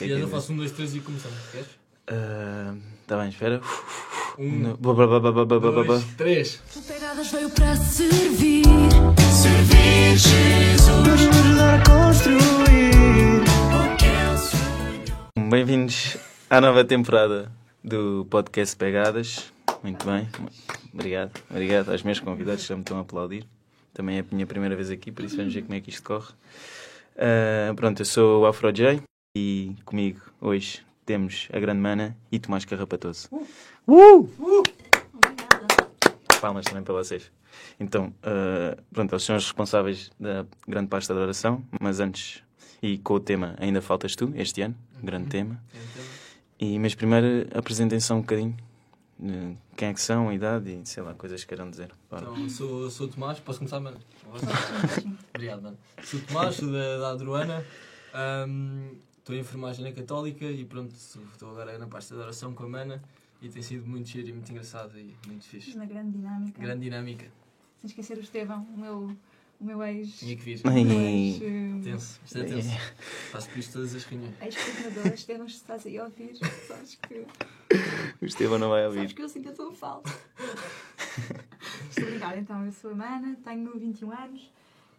que E eu faço um, dois, três e começamos. Queres? Está bem, espera. Um, dois, três. O Pegadas veio para servir. Servir Jesus nos ajudar a construir. Bem-vindos à nova temporada do podcast Pegadas. Muito bem. Obrigado. Obrigado aos meus convidados que já me estão a aplaudir. Também é a minha primeira vez aqui, por isso vamos ver como é que isto corre. Ah, pronto, eu sou o Afro J e comigo hoje temos a grande mana e Tomás Carrapatoso. Uh! Palmas também para vocês. Então, ah, pronto, eles são os responsáveis da grande pasta da oração, mas antes, e com o tema Ainda Faltas Tu, este ano, grande tema. E, mas primeiro apresentem-se um bocadinho. Quem é que são, a idade e sei lá, coisas que queiram dizer. Bora. Então, sou, sou o Tomás. Posso começar, mano? Obrigado, mano. Sou o Tomás, sou da, da Adruana. Estou em enfermagem na Católica e pronto, estou agora na pasta de oração com a Mana e tem sido muito giro e muito engraçado e muito fixe. Na grande dinâmica. Grande dinâmica. Sem esquecer o Estevão, o meu, o meu ex. Tinha que vir. o meu Ai. ex. eh, Tenso. Isto é tenso. Faço por isto todas as reuniões. Ex-coordenador, Estevão, se estás aí a ouvir, sabes que, O Estevão não vai sabes ouvir. que eu sinto a tua falta. Estou a brincar, então, eu sou a Mana, tenho 21 anos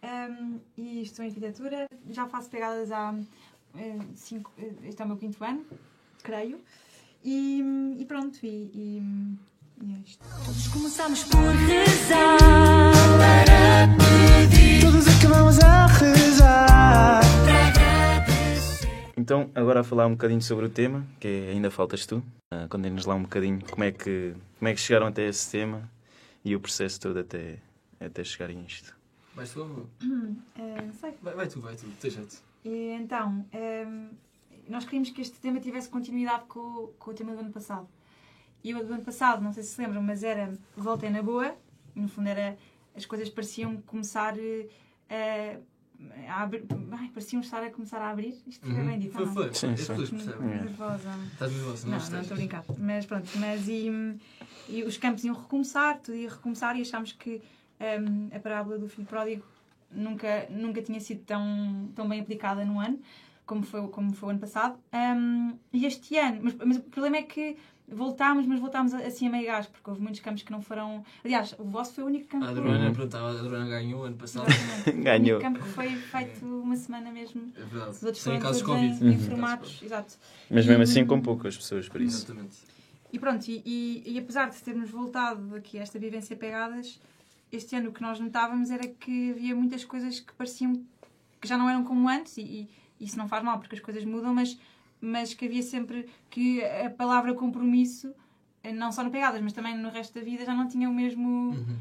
ehm, e estou em arquitetura. Já faço pegadas há 5. este é o meu quinto ano, creio. E, e pronto, e, e, e é isto. Todos começamos por rezar. Todos acabamos a rezar. Então, agora a falar um bocadinho sobre o tema, que é Ainda Faltas Tu. Uh, Contem-nos lá um bocadinho como é, que, como é que chegaram até esse tema e o processo todo até, até chegarem a isto. Vais tu ou Eh, não sei. vai, vai tu, vai tu. Tem jeito. E então, ehm, nós queríamos que este tema tivesse continuidade com, o- com o tema do ano passado. E o do ano passado, não sei se se lembram, mas era Volta é na Boa. No fundo, era, as coisas pareciam começar eh, a abrir. Ai, pareciam estar a começar a abrir. Isto foi bem dito, Foi, não? foi. Sim, As sim. pessoas percebem. É. Nervosa. Estás nervoso, não, Não, não estou a brincar. Mas pronto, mas e, e os campos iam recomeçar, tudo ia recomeçar e achámos que hum, a parábola do filho pródigo nunca, nunca tinha sido tão, tão bem aplicada no ano como foi, como foi o ano passado. Hum, e este ano, mas, mas o problema é que voltámos, mas voltámos assim a meio gás, porque houve muitos campos que não foram. Aliás, o vosso foi o único campo A que- Adriana, Uhum. pronto, a ganhou ano passado. Ganhou. O único campo que foi feito uma semana mesmo. É verdade. Os outros Sem foram casos Covid. em, em Uhum. Exato. Mas mesmo assim com poucas pessoas, por isso. Exatamente. E pronto, e, e, e apesar de termos voltado aqui a esta vivência pegadas, este ano o que nós notávamos era que havia muitas coisas que pareciam que já não eram como antes, e, e isso não faz mal porque as coisas mudam, mas, mas que havia sempre que a palavra compromisso, eh, não só no pegadas, mas também no resto da vida, já não tinha o mesmo, Uhum.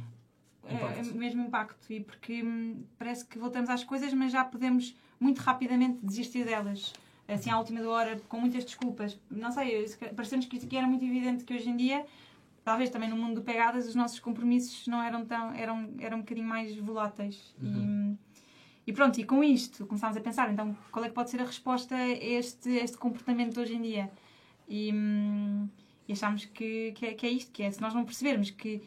eh, Impacto. mesmo impacto. E porque hum, parece que voltamos às coisas, mas já podemos muito rapidamente desistir delas. Assim, à última hora, com muitas desculpas. Não sei, pareceu-nos que, que era muito evidente que hoje em dia, talvez também no mundo do pegadas, os nossos compromissos não eram tão. eram, eram um bocadinho mais voláteis. E, e pronto, e com isto começámos a pensar, então, qual é que pode ser a resposta a este, este comportamento de hoje em dia? E, hum, e achámos que, que, é, que é isto, que é se nós não percebermos que,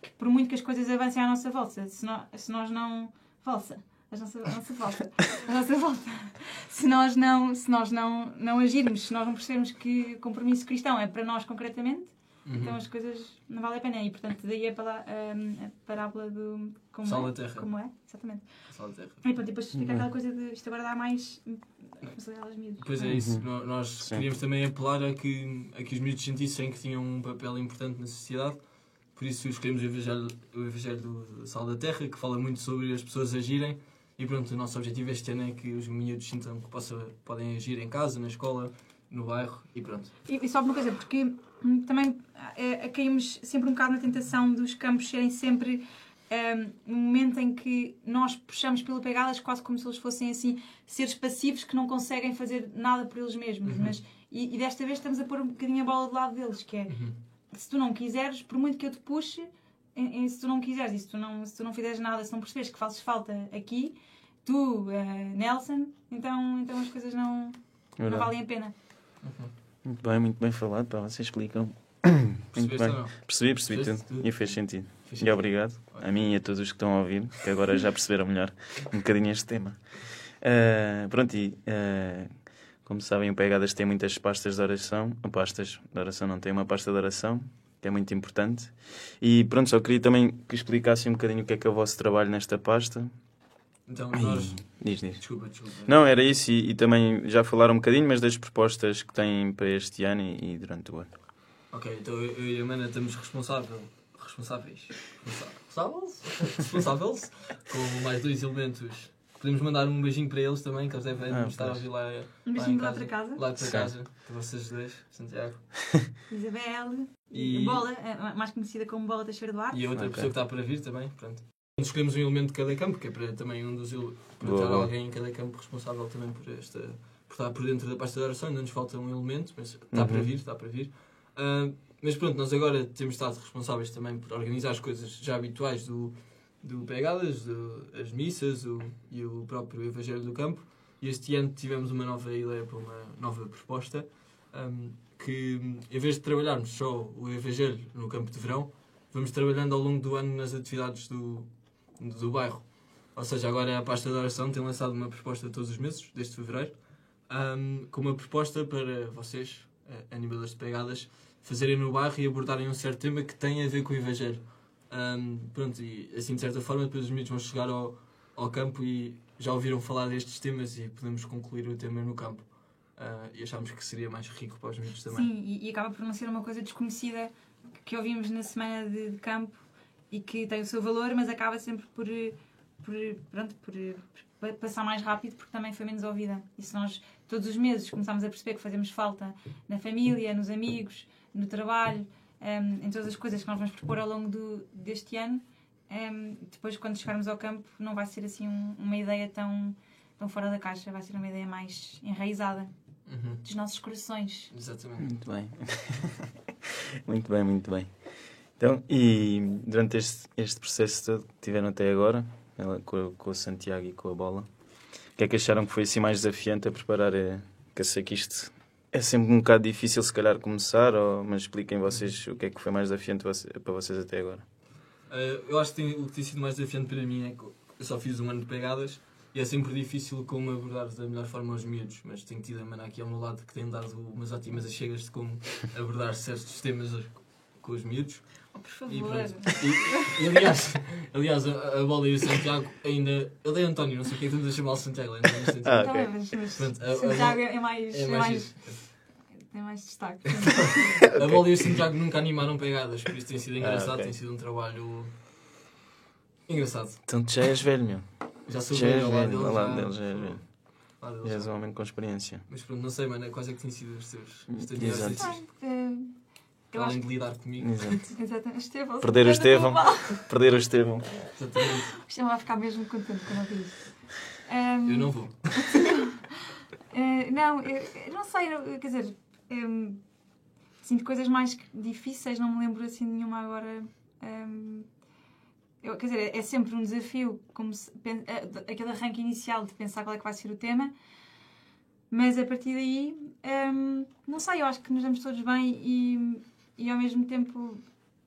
que por muito que as coisas avancem à nossa volta, se nós, se nós não. Volta. A nossa, a nossa volta. A nossa volta. Se nós, não, se nós não, não agirmos, se nós não percebermos que compromisso cristão é para nós concretamente, Uhum. então as coisas não valem a pena. E portanto, daí a, pala- a, a parábola do. Como Sal é? da terra. Como é? Exatamente. Sal da terra. E pronto, depois explica aquela coisa de isto agora dá mais responsabilidade aos miúdos. Pois é isso. No- Nós Sim. queríamos também apelar a que, a que os miúdos sentissem que tinham um papel importante na sociedade. Por isso escolhemos o Evangelho, o Evangelho do Sal da Terra, que fala muito sobre as pessoas agirem. E pronto, o nosso objetivo este ano é que os miúdos sintam que possa, podem agir em casa, na escola, no bairro e pronto. E, e só uma coisa, porque hum, também é, caímos sempre um bocado na tentação dos campos serem sempre um momento em que nós puxamos pelo pegadas quase como se eles fossem assim seres passivos que não conseguem fazer nada por eles mesmos. Uhum. Mas, e, e desta vez estamos a pôr um bocadinho a bola do lado deles, que é Uhum. se tu não quiseres, por muito que eu te puxe, em- em- se tu não quiseres e se tu não, se tu não fizeres nada, se não percebes que fazes falta aqui, tu, eh, Nelson, então, então as coisas não, não valem a pena. Muito bem, muito bem falado. Pá, vocês explicam. Muito bem. Percebi, percebi tudo. tudo? E fez sentido. Fez E obrigado a mim e a todos os que estão a ouvir, que agora já perceberam melhor um bocadinho este tema. Ah, pronto, e ah, Como sabem, o Pegadas tem muitas pastas de oração. Ou Pastas de oração não tem uma pasta de oração, que é muito importante. E pronto, só queria também que explicassem um bocadinho o que é que é o vosso trabalho nesta pasta. Então, nós. Diz, diz. Desculpa, desculpa. Não, era isso, e, e também já falaram um bocadinho, mas das propostas que têm para este ano e, e durante o ano. Ok, então eu eu e a Mana estamos responsável, responsáveis, responsáveis, responsáveis com mais dois elementos. Podemos mandar um beijinho para eles também, que eles devem Ah, estar a ouvir lá, Um lá beijinho lá para casa. Lá para Sim. casa, para vocês dois, Santiago. Isabel, E- Bola, eh, mais conhecida como Bola Teixeira Duarte. E a outra Ok. pessoa que está para vir também, pronto. Escolhemos um elemento de cada campo, que é para também um dos para ter alguém em cada campo responsável também por esta por estar por dentro da pasta de oração, ainda nos falta um elemento, mas está Uhum. para vir, está para vir. Ah, mas pronto, nós agora temos estado responsáveis também por organizar as coisas já habituais do, do Pegadas, do, as missas o, e o próprio Evangelho do Campo. E este ano tivemos uma nova ideia para uma nova proposta, ahm, que em vez de trabalharmos só o Evangelho no campo de verão, vamos trabalhando ao longo do ano nas atividades do, do bairro. Ou seja, agora a pasta de oração tem lançado uma proposta todos os meses, desde fevereiro, ahm, com uma proposta para vocês, eh, animadores de pegadas, fazerem no bairro e abordarem um certo tema que tem a ver com o Evangelho. Ahm, pronto, e assim de certa forma depois os miúdos vão chegar ao, ao campo e já ouviram falar destes temas e podemos concluir o tema no campo. Ah, e achámos que seria mais rico para os miúdos também. Sim, e, e acaba por não ser uma coisa desconhecida que ouvimos na semana de, de campo e que tem o seu valor, mas acaba sempre por, por, pronto, por, por passar mais rápido porque também foi menos ouvida. E se nós todos os meses começamos a perceber que fazemos falta na família, nos amigos, no trabalho, em, em todas as coisas que nós vamos propor ao longo do, deste ano, em, depois quando chegarmos ao campo não vai ser assim um- uma ideia tão, tão fora da caixa, vai ser uma ideia mais enraizada Uhum, dos nossos corações. Exatamente. Muito bem. muito bem, muito bem. Então, e durante este, este processo que tiveram até agora, ela, com, com o Santiago e com a bola, o que é que acharam que foi assim mais desafiante a preparar? eh, Que eu sei que isto é sempre um bocado difícil, se calhar, começar, ou, mas expliquem vocês o que é que foi mais desafiante para vocês até agora. Uh, eu acho que tem- o que tem sido mais desafiante para mim é que eu só fiz um ano de pegadas e é sempre difícil como abordar da melhor forma aos miúdos, mas tenho tido a mana aqui ao meu lado que tem dado umas ótimas achegas de como abordar certos temas com os miúdos. Oh, por E favor. pronto. E, e, aliás, aliás a, a bola e o Santiago ainda. Ele é António, não sei o que é que estamos a chamar o Santiago. é António Santiago. Ah, Então, ok. mas, mas Pronto, a- a- Santiago é mais, É é mais mais, giro. tem mais destaque. A bola e o Santiago nunca animaram pegadas, por isso tem sido engraçado, Ah, ok. tem sido um trabalho engraçado. Então, já és velho, meu. Já sou Já velho ao lado ao lado já- és velho. Já és um homem com experiência. Mas pronto, não sei, mano, quais é que têm sido os teus, os teus Exato. Eu Além acho de lidar comigo. Exato. Exatamente. Estevão. Perder o Estevão, Estevão. Perder o Estevão. Exatamente. O Estevão vai ficar mesmo contente quando ouvir isto. Ehm, Eu não vou. eh, não, eu, eu não sei, eu- quer dizer, ehm, assim, de coisas mais difíceis, não me lembro assim nenhuma agora. ehm, eu- quer dizer, é sempre um desafio, como se, eh, aquele arranque inicial de pensar qual é que vai ser o tema, mas a partir daí, ehm, não sei, eu acho que nos damos todos bem e, e ao mesmo tempo,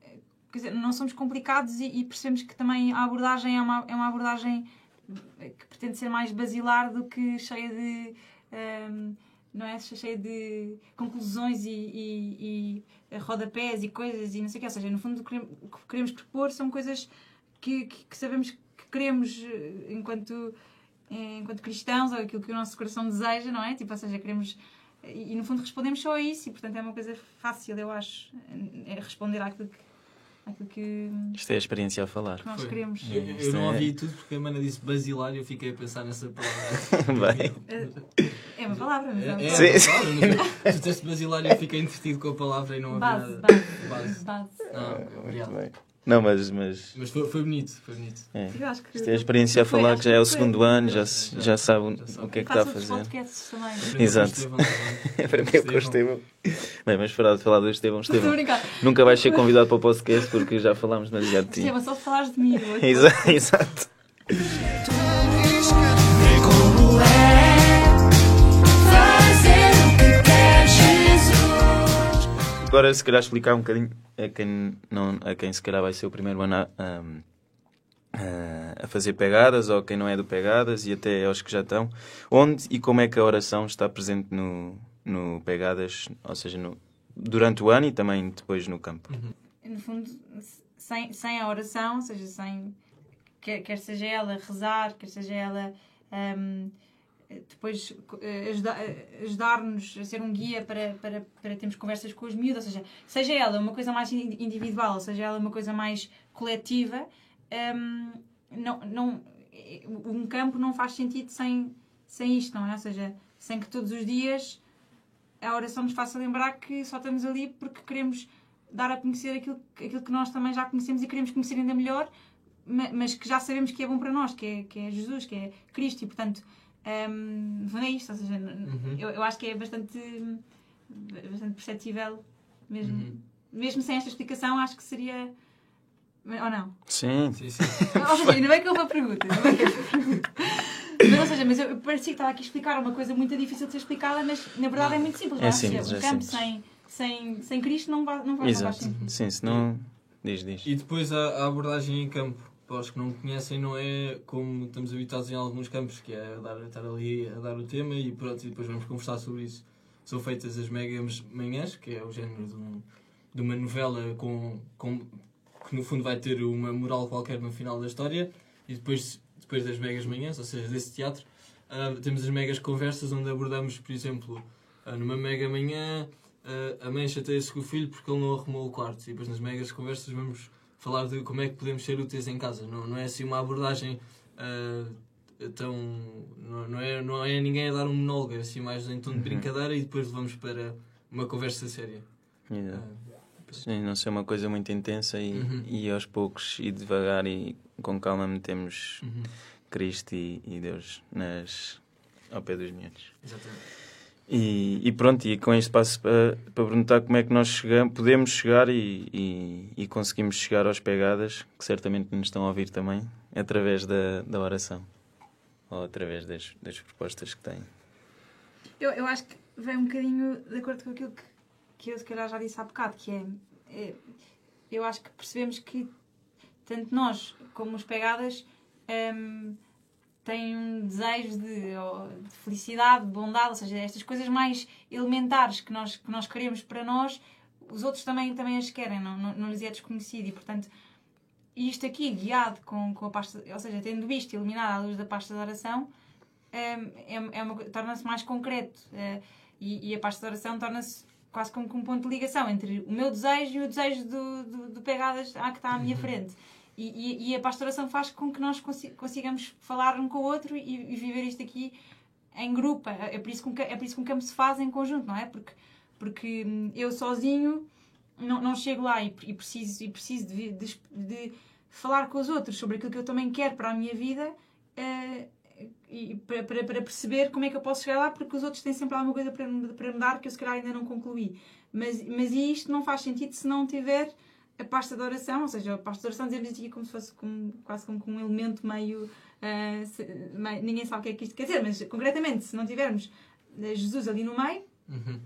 eh, quer dizer, não somos complicados e, e percebemos que também a abordagem é uma, é uma abordagem que pretende ser mais basilar do que cheia de. ehm, não é? Cheia de conclusões e, e, e rodapés e coisas e não sei o que. Ou seja, no fundo, o que queremos- propor são coisas que, que- que sabemos que queremos eh, enquanto, eh, enquanto cristãos, ou aquilo que o nosso coração deseja, não é? Tipo, ou seja, queremos. E, e, no fundo respondemos só a isso e portanto é uma coisa fácil, eu acho, é responder àquilo que, que Isto é a experiência a falar. que nós Foi. queremos. Eu, eu não é- ouvi tudo porque a mana disse basilar e eu fiquei a pensar nessa palavra. Bem. É uma palavra, mas é uma É, é uma palavra, tu disseste basilar e eu fiquei entretido com a palavra e não ouvi Base, nada. base, Base. base. Ah, Muito obrigado. Não, mas, mas Mas foi, foi bonito, foi bonito. é. Eu acho que Isto é a experiência a Foi, falar que já é o foi. segundo ano, já, se- já sabe o que é que está a fazer. podcasts também. Exato. o Estevão também. Aprendeu com o Estevão. Bem, mas parar de falar do Estevão, Estevão. Nunca vais ser convidado para o podcast porque já falámos demasiado de ti. Estevão, só se falares de mim hoje. Exa- Exato. Agora, se calhar, explicar um bocadinho a quem, não, a quem se calhar vai ser o primeiro ano a, a- a fazer pegadas, ou quem não é do pegadas, e até aos que já estão. Onde e como é que a oração está presente no, no pegadas, ou seja, no, durante o ano e também depois no campo? no fundo, sem, sem a oração, ou seja, sem quer, quer seja ela rezar, quer seja ela hum, depois eh, eh, ajudar-nos a ser um guia para, para, para termos conversas com os miúdos, ou seja, seja ela uma coisa mais in- individual, seja ela uma coisa mais coletiva, hum, não, não, eh, um campo não faz sentido sem, sem isto, não é? Ou seja, sem que todos os dias a oração nos faça lembrar que só estamos ali porque queremos dar a conhecer aquilo, aquilo que nós também já conhecemos e queremos conhecer ainda melhor, ma- mas que já sabemos que é bom para nós, que é, que é Jesus, que é Cristo, e portanto, fundo é isto. Ou seja, Uhum. eu, eu acho que é bastante, bastante perceptível, mesmo, Uhum. mesmo sem esta explicação, acho que seria. Ou não? Sim, Sim, sim. Ou seja, ainda bem que houve a pergunta. Mas, ou seja, mas eu parecia que estava aqui a explicar uma coisa muito difícil de ser explicada, mas na verdade é muito simples. É não simples, Um é campo simples. sem, sem, sem Cristo não, vai, não, vai, não exato. Sim, senão. Diz, diz. E depois a, a abordagem em campo. Para os que não conhecem, não é como estamos habituados em alguns campos, que é dar, estar ali a dar o tema e pronto, e depois vamos conversar sobre isso. São feitas as megas manhãs, que é o género de, um- de uma novela com, com, que no fundo vai ter uma moral qualquer no final da história, e depois, depois das megas manhãs, ou seja, desse teatro, ah, temos as megas conversas onde abordamos, por exemplo, ah, numa mega manhã, ah, a mãe chateia-se com o filho porque ele não arrumou o quarto, e depois nas megas conversas vamos falar de como é que podemos ser úteis em casa. Não, não é assim uma abordagem ah, tão. Não, não, é, não é ninguém a dar um monólogo, é assim mais em tom de brincadeira e depois levamos para uma conversa séria. Exato. Ah, Sim, não ser uma coisa muito intensa e, Uhum. e aos poucos e devagar e com calma metemos uhum, Cristo e, e Deus nas, ao pé dos miúdos. Exatamente. E, e pronto, e com este passo para, para perguntar como é que nós chegamos, podemos chegar e, e, e conseguimos chegar aos pegadas, que certamente nos estão a ouvir também, através da, da oração ou através das, das propostas que têm. Eu, eu acho que vem um bocadinho de acordo com aquilo que, que eu se calhar já disse há bocado, que é, é, eu acho que percebemos que tanto nós como os pegadas hum, têm um desejo de, de felicidade, de bondade, ou seja, estas coisas mais elementares que nós, que nós queremos para nós, os outros também, também as querem, não, não, não lhes é desconhecido e portanto isto aqui guiado com, com a pasta, ou seja, tendo isto iluminado à luz da pasta de oração, hum, é, é torna-se mais concreto eh, e, e a pasta de oração torna-se quase como um ponto de ligação entre o meu desejo e o desejo do, do, do Pegadas ah, que está à minha frente. E, e, a pasta de oração faz com que nós consi- consigamos falar um com o outro e, e viver isto aqui em grupo. É por isso que um, é por isso que um campo se faz em conjunto, não é? Porque, porque hum, eu sozinho não, não chego lá e, e preciso, e preciso de, de, de falar com os outros sobre aquilo que eu também quero para a minha vida eh, e para, para, para perceber como é que eu posso chegar lá, porque os outros têm sempre alguma coisa para, para me dar que eu se calhar ainda não concluí. Mas, mas isto não faz sentido se não tiver a pasta de oração, ou seja, a pasta de oração dizemos aqui como se fosse como, quase como com um elemento meio, eh, se- meio- Ninguém sabe o que é que isto quer dizer, mas concretamente, se não tivermos eh, Jesus ali no meio, Uhum.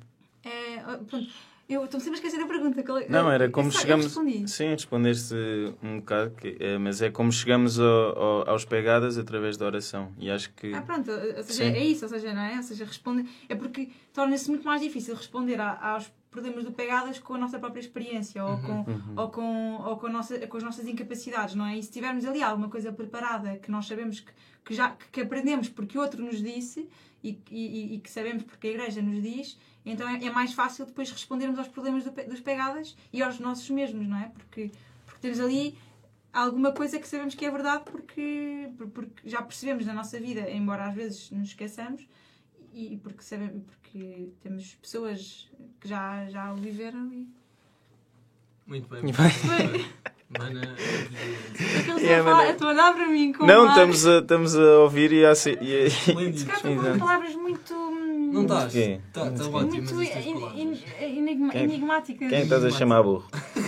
eh, pronto, eu estou sempre a esquecer da pergunta. é- Não, era eu como só- eu chegamos. Sim, respondeste um bocado, que, é, mas é como chegamos ao- ao- aos pegadas através da oração. E acho que. Ah, pronto, ou seja, Sim. é isso, ou seja, não é? Ou seja, responde, é porque torna-se muito mais difícil responder a- aos problemas do pegadas com a nossa própria experiência ou, com, Uhum. ou, com, ou com, a nossa, com as nossas incapacidades, não é? E se tivermos ali alguma coisa preparada que nós sabemos que, que já que, aprendemos porque outro nos disse e, e, e que sabemos porque a igreja nos diz, então é, é mais fácil depois respondermos aos problemas do, dos pegadas e aos nossos mesmos, não é? Porque, porque temos ali alguma coisa que sabemos que é verdade porque, por- porque já percebemos na nossa vida, embora às vezes nos esqueçamos, e porque, sabemos, porque temos pessoas que já, já o viveram e. Muito bem. E muito bem. bem. Mana, Aqueles É, a falar- mas- estão a olhar para mim com Não, estamos a, estamos a ouvir e a. se- e com Exato. palavras muito. Não estás? Quê? Está tá Quê? ótimo, muito mas estas en- palavras. en- enigma- Quem- enigmáticas. Quem é estás a chamar burro?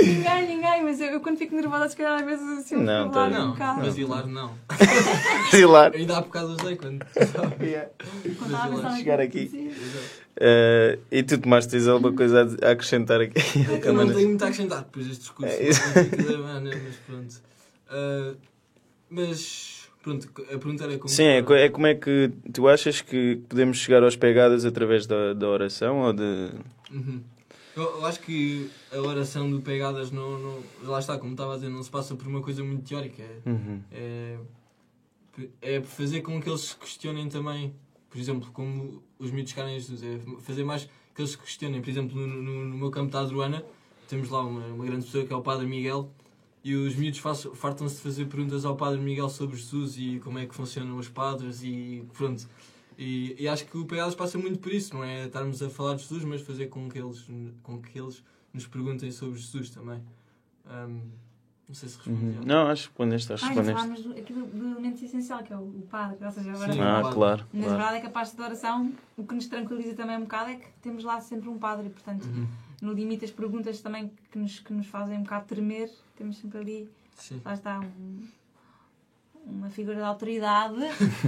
Ninguém, ninguém, mas eu, eu quando fico nervosa, se calhar às vezes assim, eu Não, tá- lá um Não, bocado. mas hilar não. Hilar. Ainda há bocado usei quando. Quando estava a pensar Chegar aqui. dizia. Eh, e tu, Tomás, tens alguma coisa a- a acrescentar aqui? Eu não tenho muito a acrescentar depois deste discurso. É isso. mas pronto. Ah, mas pronto, a pergunta era como. Sim, é, co- é como é que tu achas que podemos chegar aos pegadas através da, da oração ou de. Uhum. Eu, eu acho que a oração do Pegadas não, não. Lá está, como estava a dizer, não se passa por uma coisa muito teórica. É, Uhum. é, é fazer com que eles se questionem também, por exemplo, como os miúdos querem Jesus, é fazer mais que eles se questionem. Por exemplo, no, no, no meu campo da Adruana, temos lá uma, uma grande pessoa que é o Padre Miguel, e os miúdos fartam-se de fazer perguntas ao Padre Miguel sobre Jesus e como é que funcionam os padres e pronto. E, e acho que o Pegadas passa muito por isso, não é estarmos a falar de Jesus, mas fazer com que eles, com que eles nos perguntem sobre Jesus também. Ahm, não sei se respondi. Uhum. Não, acho que respondeste, acho que Ah, falámos do, aqui do, do elemento essencial, que é o, o padre, ou seja, agora. Sim. Ah, Claro. claro, Mas a claro. verdade é que a parte da oração, o que nos tranquiliza também um bocado é que temos lá sempre um padre, e, portanto, Uhum. No limite as perguntas também que nos, que nos fazem um bocado tremer, temos sempre ali, Sim. lá está, um- uma figura de autoridade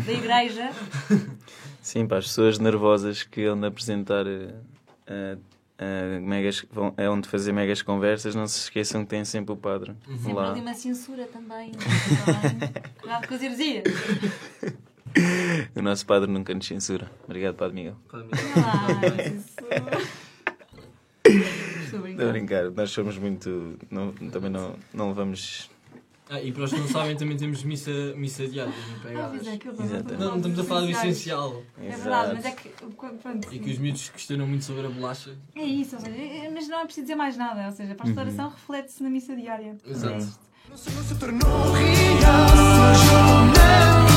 da igreja. Sim, para as pessoas nervosas que andam a apresentar eh, eh, megas, vão, é onde fazer megas conversas, não se esqueçam que têm sempre o padre Sempre lá. ali uma censura também. Cuidado com as heresias. O nosso padre nunca nos censura. Obrigado, Padre Miguel. Padre mas isso- Estou a Estou a brincar. nós somos muito. Não, também não, não levamos. Ah, e para os que não sabem, também temos missa, missa diária no Ah, Pegadas. pois é, que Exatamente. Não, não estamos a falar do essencial. É verdade, mas é que. Pronto, E que os miúdos questionam muito sobre a bolacha. É isso, ou seja, é- mas não é preciso dizer mais nada, ou seja, a pastoração Uhum. oração reflete-se na missa diária. Exato. Não se tornou real, mas eu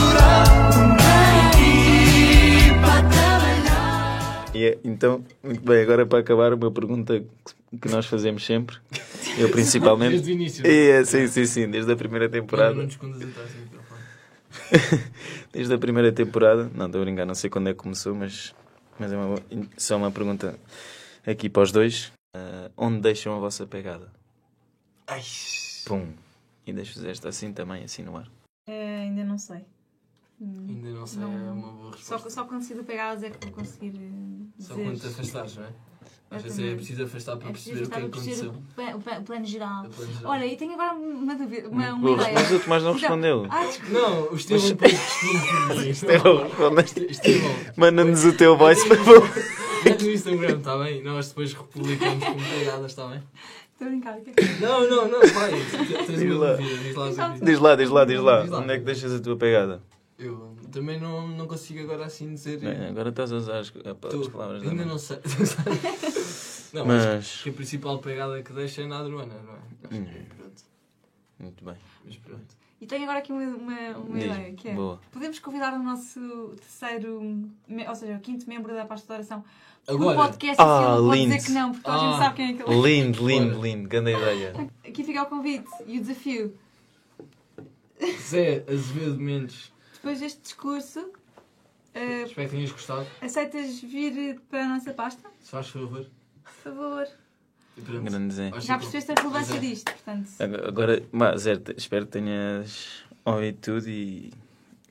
E é- então, muito bem, agora para acabar, uma pergunta que- nós fazemos sempre. Eu principalmente. Desde o início. É, sim, sim, sim, desde a primeira Não, temporada. não te escondas atrás do microfone. Desde a primeira temporada. Não, estou a brincar, não sei quando é que começou, mas, mas é uma, só uma pergunta aqui para os dois. Ah, onde deixam a vossa pegada? Ai. Pum. E deixo-vos esta assim também, assim no ar. É, ainda não sei. Hum, Ainda não sei, Não. é uma boa Só, resposta. só quando se pegadas é que vou conseguir eh, Só dizer. quando te afastares, não é? Às vezes é preciso afastar para É perceber o que é que aconteceu. o, pla- o pla- o plano geral. Olha, e tenho agora uma dúvida, uma, uma ideia. Mas o Tomás não Então, respondeu. Ah, desculpa. Não, o Estevão por mim. Estevão. Estevão, Manda-nos o teu voice, por favor. mete no Instagram, está bem? Nós depois republicamos como pegadas, está bem? Estou a brincar. o que é que- Não, não, não, vai. Diz lá, diz lá. Diz lá. Onde é que deixas a tua pegada? Eu também não, não consigo agora assim dizer. Bem, agora estás a usar as, as palavras da ainda não sei. não, mas Mas. que a principal pegada que deixa é na Adruana, não é? Acho Hum. que, pronto. Muito bem. Mas pronto. E tenho agora aqui uma, uma, uma ideia, que é... Boa. Podemos convidar o nosso terceiro, ou seja, o quinto membro da pasta de oração para Agora, o podcast Ah, pode lindo. dizer que não, porque toda a Ah. gente sabe quem é que ele é. Lindo, lindo, Bora. lindo. Grande ideia. Aqui fica o convite e o desafio. Zé Azevedo Mendes, Depois deste discurso, eh, espero que tenhas gostado. aceitas vir para a nossa pasta? Se faz favor. Por favor. Grande Zé. Já percebeste a relevância é. disto, portanto. Agora- mas, Zé, espero que tenhas ouvido tudo e,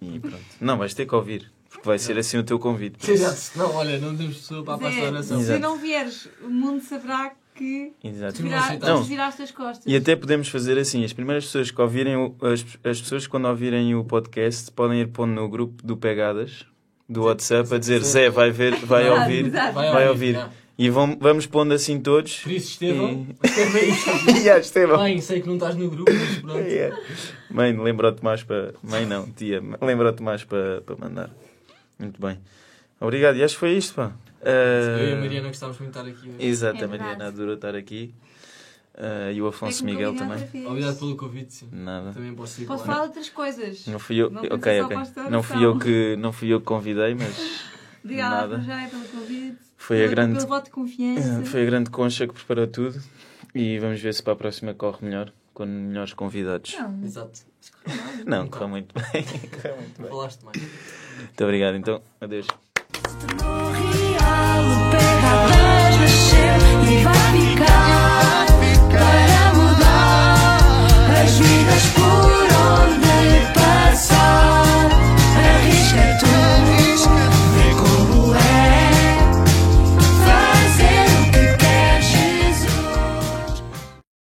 e pronto. Não, vais ter que ouvir, porque vai ser assim o teu convite. Exato. Não, olha, não temos pessoa para a pasta de Zé, oração. se não vieres, o mundo saberá que Exato. Tu não. Não. virar as costas. E até podemos fazer assim, as primeiras pessoas que ouvirem, o- as, as pessoas quando ouvirem o podcast podem ir pondo no grupo do Pegadas, do WhatsApp, a dizer Zé. Vai ver, vai Exato, ouvir, exato. vai ouvir. não. E vão, vamos pondo assim todos. Por isso, Estevão, E- Ya, Estevão. bem, sei que não estás no grupo, mas pronto. Yeah. Mãe, lembra-te mais para. Mãe, não, tia, lembra-te mais para, para mandar. Muito bem. Obrigado. E acho que foi isto, pá. Eu e a Ah, Mariana gostávamos muito de estar aqui hoje. Exato, É a. Mariana adora estar aqui. Ah, e o É Afonso me Miguel também. Obrigado pelo convite, sim. Nada. Também posso ir Posso falar de outras coisas. Não fui eu. Não ok, pensa só ok. para esta Não fui eu que não fui eu que convidei, mas Obrigada, Nada. Rogério, pelo convite. foi a grande Pelo voto de confiança. foi a grande concha que preparou tudo. E vamos ver se para a próxima corre melhor, com melhores convidados. Não, Exato. Não, correu muito bem. Correu muito bem. Falaste mais. Muito obrigado, então. Adeus. love, babe.